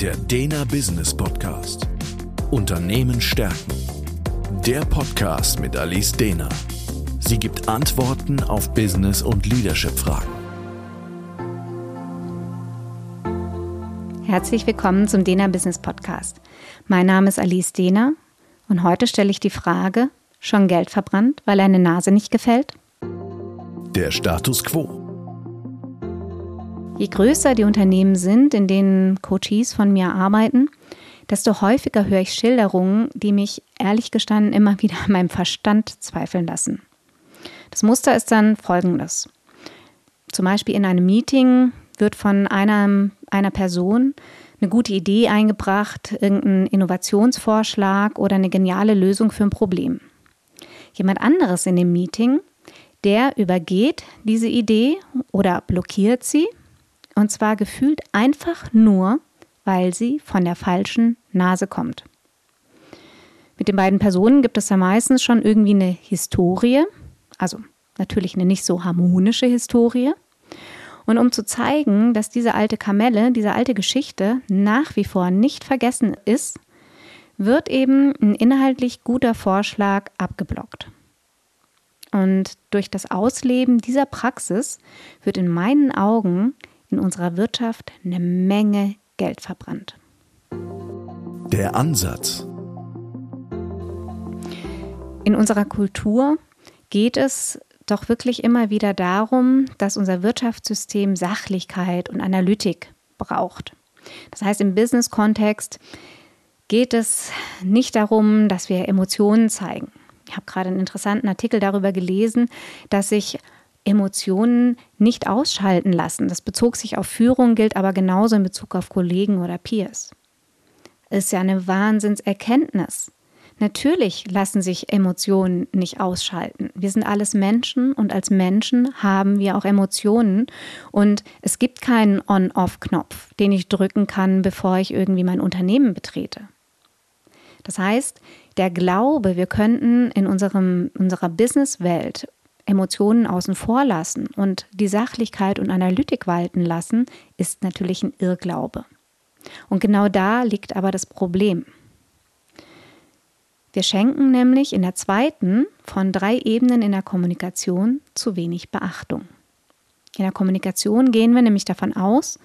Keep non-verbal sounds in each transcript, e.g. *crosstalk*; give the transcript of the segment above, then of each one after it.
Der Dena Business Podcast. Unternehmen stärken. Der Podcast mit Alice Dena. Sie gibt Antworten auf Business- und Leadership-Fragen. Herzlich willkommen zum Dena Business Podcast. Mein Name ist Alice Dena und heute stelle ich die Frage, schon Geld verbrannt, weil eine Nase nicht gefällt? Der Status quo. Je größer die Unternehmen sind, in denen Coaches von mir arbeiten, desto häufiger höre ich Schilderungen, die mich ehrlich gestanden immer *laughs* wieder an meinem Verstand zweifeln lassen. Das Muster ist dann folgendes. Zum Beispiel in einem Meeting wird von einer, einer Person eine gute Idee eingebracht, irgendein Innovationsvorschlag oder eine geniale Lösung für ein Problem. Jemand anderes in dem Meeting, der übergeht diese Idee oder blockiert sie und zwar gefühlt einfach nur, weil sie von der falschen Nase kommt. Mit den beiden Personen gibt es ja meistens schon irgendwie eine Historie, also natürlich eine nicht so harmonische Historie. Und um zu zeigen, dass diese alte Kamelle, diese alte Geschichte nach wie vor nicht vergessen ist, wird eben ein inhaltlich guter Vorschlag abgeblockt. Und durch das Ausleben dieser Praxis wird in meinen Augen in unserer Wirtschaft eine Menge Geld verbrannt. Der Ansatz. In unserer Kultur geht es doch wirklich immer wieder darum, dass unser Wirtschaftssystem Sachlichkeit und Analytik braucht. Das heißt, im Business-Kontext geht es nicht darum, dass wir Emotionen zeigen. Ich habe gerade einen interessanten Artikel darüber gelesen, dass sich Emotionen nicht ausschalten lassen. Das bezog sich auf Führung, gilt aber genauso in Bezug auf Kollegen oder Peers. Ist ja eine Wahnsinnserkenntnis. Natürlich lassen sich Emotionen nicht ausschalten. Wir sind alles Menschen und als Menschen haben wir auch Emotionen und es gibt keinen On-Off-Knopf, den ich drücken kann, bevor ich irgendwie mein Unternehmen betrete. Das heißt, der Glaube, wir könnten in unserem, unserer Businesswelt Emotionen außen vor lassen und die Sachlichkeit und Analytik walten lassen, ist natürlich ein Irrglaube. Und genau da liegt aber das Problem. Wir schenken nämlich in der zweiten von drei Ebenen in der Kommunikation zu wenig Beachtung. In der Kommunikation gehen wir nämlich davon aus,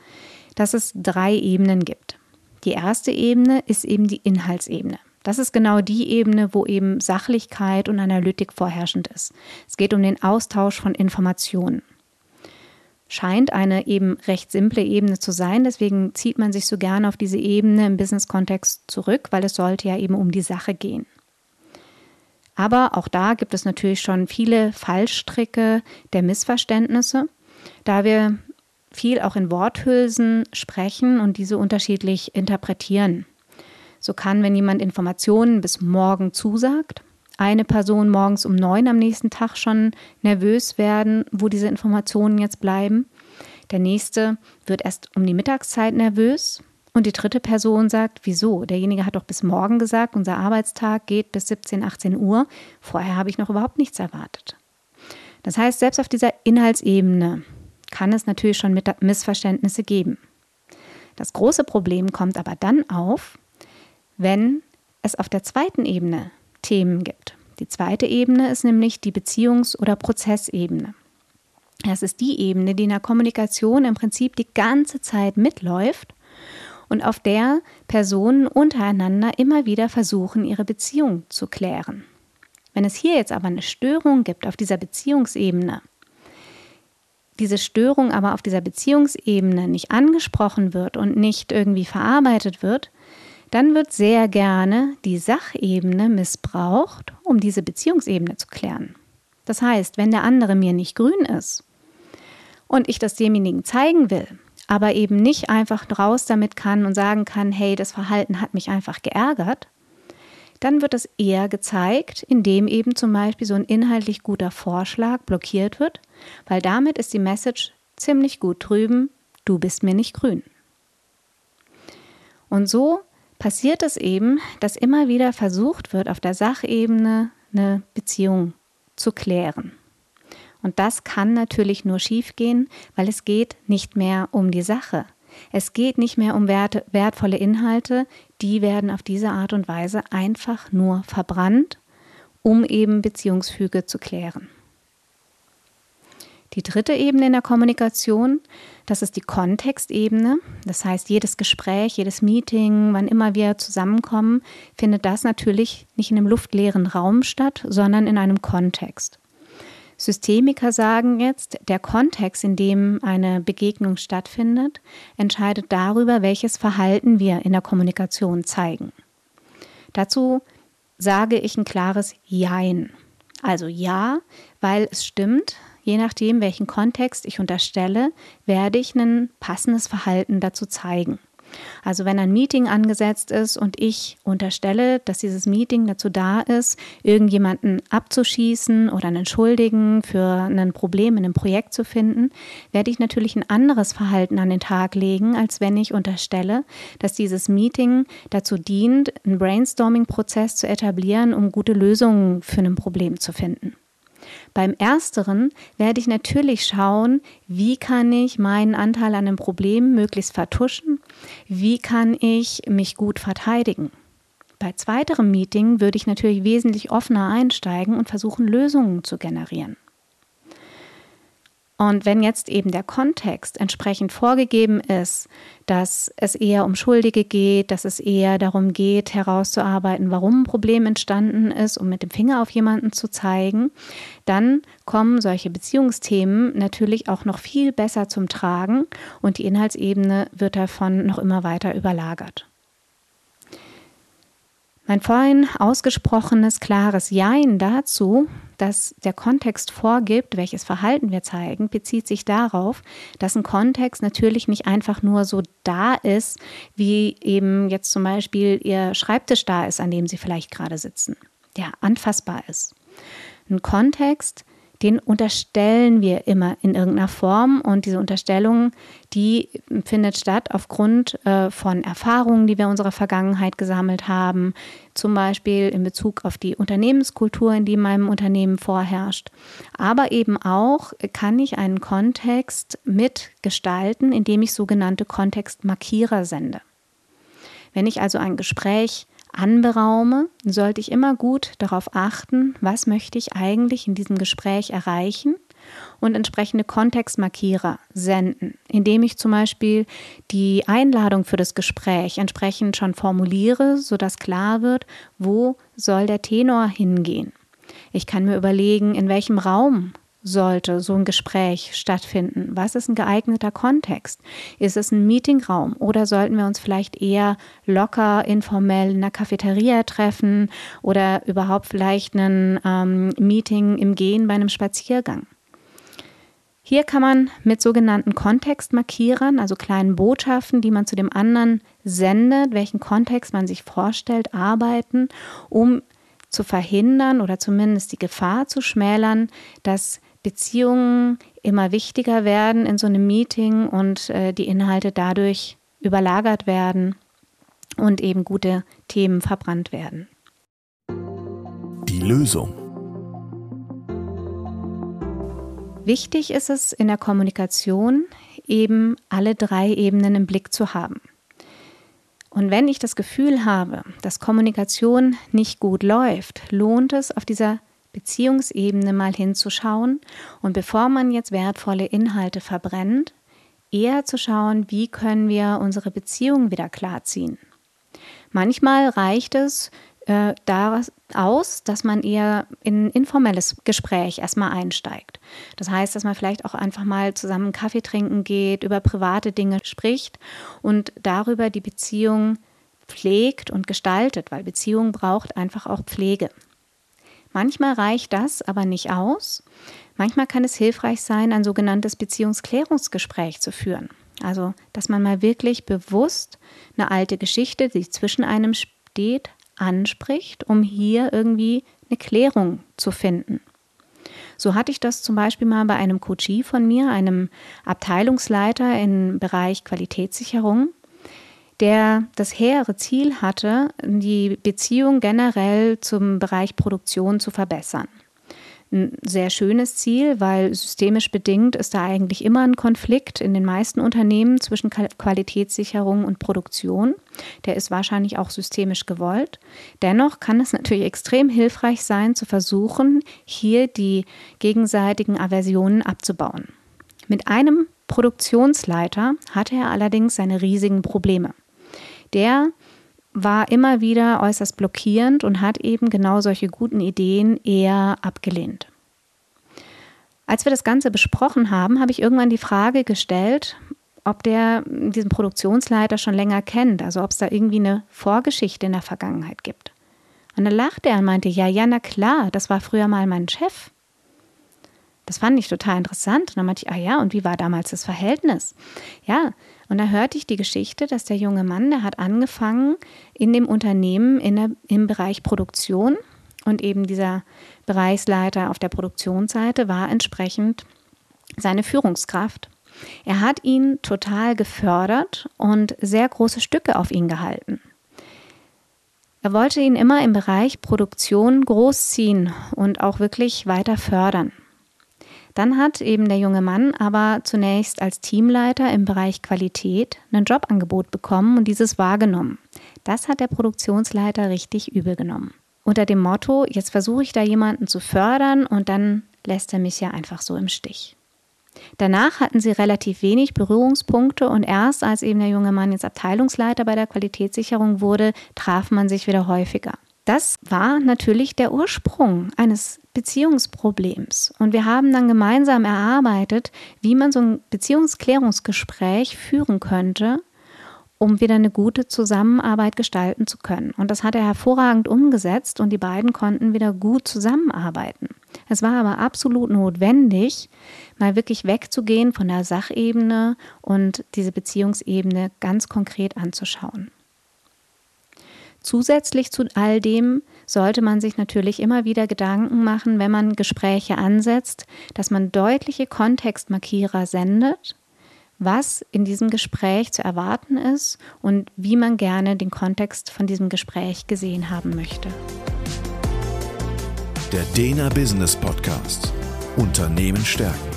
dass es drei Ebenen gibt. Die erste Ebene ist eben die Inhaltsebene. Das ist genau die Ebene, wo eben Sachlichkeit und Analytik vorherrschend ist. Es geht um den Austausch von Informationen. Scheint eine eben recht simple Ebene zu sein, deswegen zieht man sich so gerne auf diese Ebene im Business-Kontext zurück, weil es sollte ja eben um die Sache gehen. Aber auch da gibt es natürlich schon viele Fallstricke der Missverständnisse, da wir viel auch in Worthülsen sprechen und diese unterschiedlich interpretieren. So kann, wenn jemand Informationen bis morgen zusagt, eine Person morgens um neun am nächsten Tag schon nervös werden, wo diese Informationen jetzt bleiben. Der nächste wird erst um die Mittagszeit nervös. Und die dritte Person sagt, wieso? Derjenige hat doch bis morgen gesagt, unser Arbeitstag geht bis 17, 18 Uhr. Vorher habe ich noch überhaupt nichts erwartet. Das heißt, selbst auf dieser Inhaltsebene kann es natürlich schon Missverständnisse geben. Das große Problem kommt aber dann auf, wenn es auf der zweiten Ebene Themen gibt. Die zweite Ebene ist nämlich die Beziehungs- oder Prozessebene. Das ist die Ebene, die in der Kommunikation im Prinzip die ganze Zeit mitläuft und auf der Personen untereinander immer wieder versuchen, ihre Beziehung zu klären. Wenn es hier jetzt aber eine Störung gibt auf dieser Beziehungsebene, diese Störung aber auf dieser Beziehungsebene nicht angesprochen wird und nicht irgendwie verarbeitet wird, dann wird sehr gerne die Sachebene missbraucht, um diese Beziehungsebene zu klären. Das heißt, wenn der andere mir nicht grün ist und ich das demjenigen zeigen will, aber eben nicht einfach raus damit kann und sagen kann, hey, das Verhalten hat mich einfach geärgert, dann wird es eher gezeigt, indem eben zum Beispiel so ein inhaltlich guter Vorschlag blockiert wird, weil damit ist die Message ziemlich gut drüben, du bist mir nicht grün. Und so passiert es eben, dass immer wieder versucht wird, auf der Sachebene eine Beziehung zu klären. Und das kann natürlich nur schiefgehen, weil es geht nicht mehr um die Sache. Es geht nicht mehr um wert, wertvolle Inhalte, die werden auf diese Art und Weise einfach nur verbrannt, um eben Beziehungsfüge zu klären. Die dritte Ebene in der Kommunikation, das ist die Kontextebene. Das heißt, jedes Gespräch, jedes Meeting, wann immer wir zusammenkommen, findet das natürlich nicht in einem luftleeren Raum statt, sondern in einem Kontext. Systemiker sagen jetzt, der Kontext, in dem eine Begegnung stattfindet, entscheidet darüber, welches Verhalten wir in der Kommunikation zeigen. Dazu sage ich ein klares Jein. Also ja, weil es stimmt, je nachdem, welchen Kontext ich unterstelle, werde ich ein passendes Verhalten dazu zeigen. Also wenn ein Meeting angesetzt ist und ich unterstelle, dass dieses Meeting dazu da ist, irgendjemanden abzuschießen oder einen Schuldigen für ein Problem in einem Projekt zu finden, werde ich natürlich ein anderes Verhalten an den Tag legen, als wenn ich unterstelle, dass dieses Meeting dazu dient, einen Brainstorming-Prozess zu etablieren, um gute Lösungen für ein Problem zu finden. Beim ersteren werde ich natürlich schauen, wie kann ich meinen Anteil an dem Problem möglichst vertuschen, wie kann ich mich gut verteidigen. Bei zweiterem Meeting würde ich natürlich wesentlich offener einsteigen und versuchen, Lösungen zu generieren. Und wenn jetzt eben der Kontext entsprechend vorgegeben ist, dass es eher um Schuldige geht, dass es eher darum geht, herauszuarbeiten, warum ein Problem entstanden ist, um mit dem Finger auf jemanden zu zeigen, dann kommen solche Beziehungsthemen natürlich auch noch viel besser zum Tragen und die Inhaltsebene wird davon noch immer weiter überlagert. Mein vorhin ausgesprochenes klares Jein dazu, dass der Kontext vorgibt, welches Verhalten wir zeigen, bezieht sich darauf, dass ein Kontext natürlich nicht einfach nur so da ist, wie eben jetzt zum Beispiel Ihr Schreibtisch da ist, an dem Sie vielleicht gerade sitzen, der anfassbar ist. Ein Kontext den unterstellen wir immer in irgendeiner Form und diese Unterstellung, die findet statt aufgrund äh, von Erfahrungen, die wir in unserer Vergangenheit gesammelt haben, zum Beispiel in Bezug auf die Unternehmenskultur, in die in meinem Unternehmen vorherrscht. Aber eben auch kann ich einen Kontext mitgestalten, indem ich sogenannte Kontextmarkierer sende. Wenn ich also ein Gespräch anberaume, sollte ich immer gut darauf achten, was möchte ich eigentlich in diesem Gespräch erreichen und entsprechende Kontextmarkierer senden, indem ich zum Beispiel die Einladung für das Gespräch entsprechend schon formuliere, sodass klar wird, wo soll der Tenor hingehen. Ich kann mir überlegen, in welchem Raum sollte so ein Gespräch stattfinden? Was ist ein geeigneter Kontext? Ist es ein Meetingraum oder sollten wir uns vielleicht eher locker, informell in einer Cafeteria treffen oder überhaupt vielleicht ein ähm, Meeting im Gehen bei einem Spaziergang? Hier kann man mit sogenannten Kontextmarkierern, also kleinen Botschaften, die man zu dem anderen sendet, welchen Kontext man sich vorstellt, arbeiten, um zu verhindern oder zumindest die Gefahr zu schmälern, dass Beziehungen immer wichtiger werden in so einem Meeting und äh, die Inhalte dadurch überlagert werden und eben gute Themen verbrannt werden. Die Lösung. Wichtig ist es in der Kommunikation eben alle drei Ebenen im Blick zu haben. Und wenn ich das Gefühl habe, dass Kommunikation nicht gut läuft, lohnt es auf dieser Beziehungsebene mal hinzuschauen und bevor man jetzt wertvolle Inhalte verbrennt, eher zu schauen, wie können wir unsere Beziehung wieder klarziehen. Manchmal reicht es äh, daraus aus, dass man eher in ein informelles Gespräch erstmal einsteigt. Das heißt, dass man vielleicht auch einfach mal zusammen Kaffee trinken geht, über private Dinge spricht und darüber die Beziehung pflegt und gestaltet, weil Beziehung braucht einfach auch Pflege. Manchmal reicht das aber nicht aus. Manchmal kann es hilfreich sein, ein sogenanntes Beziehungsklärungsgespräch zu führen. Also, dass man mal wirklich bewusst eine alte Geschichte, die zwischen einem steht, anspricht, um hier irgendwie eine Klärung zu finden. So hatte ich das zum Beispiel mal bei einem Coachie von mir, einem Abteilungsleiter im Bereich Qualitätssicherung der das hehre Ziel hatte, die Beziehung generell zum Bereich Produktion zu verbessern. ein sehr schönes Ziel, weil systemisch bedingt ist da eigentlich immer ein Konflikt in den meisten Unternehmen zwischen Qualitätssicherung und Produktion. Der ist wahrscheinlich auch systemisch gewollt. Dennoch kann es natürlich extrem hilfreich sein, zu versuchen, hier die gegenseitigen Aversionen abzubauen. Mit einem Produktionsleiter hatte er allerdings seine riesigen Probleme. Der war immer wieder äußerst blockierend und hat eben genau solche guten Ideen eher abgelehnt. Als wir das Ganze besprochen haben, habe ich irgendwann die Frage gestellt, ob der diesen Produktionsleiter schon länger kennt, also ob es da irgendwie eine Vorgeschichte in der Vergangenheit gibt. Und dann lachte er und meinte, ja, ja, na klar, das war früher mal mein Chef. Das fand ich total interessant. Und dann meinte ich, ah ja, und wie war damals das Verhältnis? Ja, und da hörte ich die Geschichte, dass der junge Mann, der hat angefangen in dem Unternehmen in der, im Bereich Produktion und eben dieser Bereichsleiter auf der Produktionsseite war entsprechend seine Führungskraft. Er hat ihn total gefördert und sehr große Stücke auf ihn gehalten. Er wollte ihn immer im Bereich Produktion großziehen und auch wirklich weiter fördern. Dann hat eben der junge Mann aber zunächst als Teamleiter im Bereich Qualität ein Jobangebot bekommen und dieses wahrgenommen. Das hat der Produktionsleiter richtig übel genommen. Unter dem Motto, jetzt versuche ich da jemanden zu fördern und dann lässt er mich ja einfach so im Stich. Danach hatten sie relativ wenig Berührungspunkte und erst als eben der junge Mann jetzt Abteilungsleiter bei der Qualitätssicherung wurde, traf man sich wieder häufiger. Das war natürlich der Ursprung eines Beziehungsproblems. Und wir haben dann gemeinsam erarbeitet, wie man so ein Beziehungsklärungsgespräch führen könnte, um wieder eine gute Zusammenarbeit gestalten zu können. Und das hat er hervorragend umgesetzt und die beiden konnten wieder gut zusammenarbeiten. Es war aber absolut notwendig, mal wirklich wegzugehen von der Sachebene und diese Beziehungsebene ganz konkret anzuschauen. Zusätzlich zu all dem sollte man sich natürlich immer wieder Gedanken machen, wenn man Gespräche ansetzt, dass man deutliche Kontextmarkierer sendet, was in diesem Gespräch zu erwarten ist und wie man gerne den Kontext von diesem Gespräch gesehen haben möchte. Der Dena Business Podcast Unternehmen stärken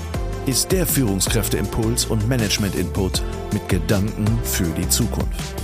ist der Führungskräfteimpuls und Management Input mit Gedanken für die Zukunft.